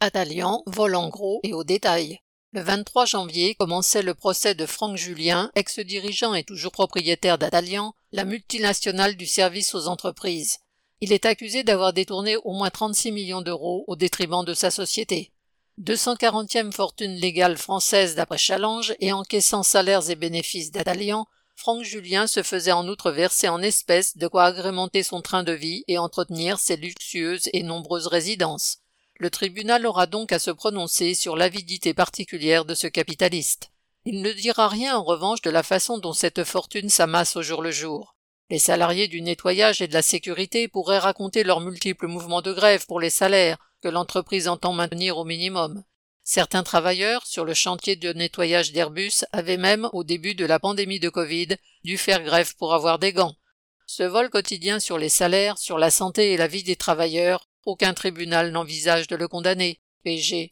Atalian vole en gros et au détail. Le 23 janvier commençait le procès de Franck Julien, ex-dirigeant et toujours propriétaire d'Atalian, la multinationale du service aux entreprises. Il est accusé d'avoir détourné au moins 36 millions d'euros au détriment de sa société. 240e fortune légale française d'après Challenge et encaissant salaires et bénéfices d'Atalian, Franck Julien se faisait en outre verser en espèces de quoi agrémenter son train de vie et entretenir ses luxueuses et nombreuses résidences. Le tribunal aura donc à se prononcer sur l'avidité particulière de ce capitaliste. Il ne dira rien en revanche de la façon dont cette fortune s'amasse au jour le jour. Les salariés du nettoyage et de la sécurité pourraient raconter leurs multiples mouvements de grève pour les salaires que l'entreprise entend maintenir au minimum. Certains travailleurs sur le chantier de nettoyage d'Airbus avaient même, au début de la pandémie de Covid, dû faire grève pour avoir des gants. Ce vol quotidien sur les salaires, sur la santé et la vie des travailleurs aucun tribunal n'envisage de le condamner. PG.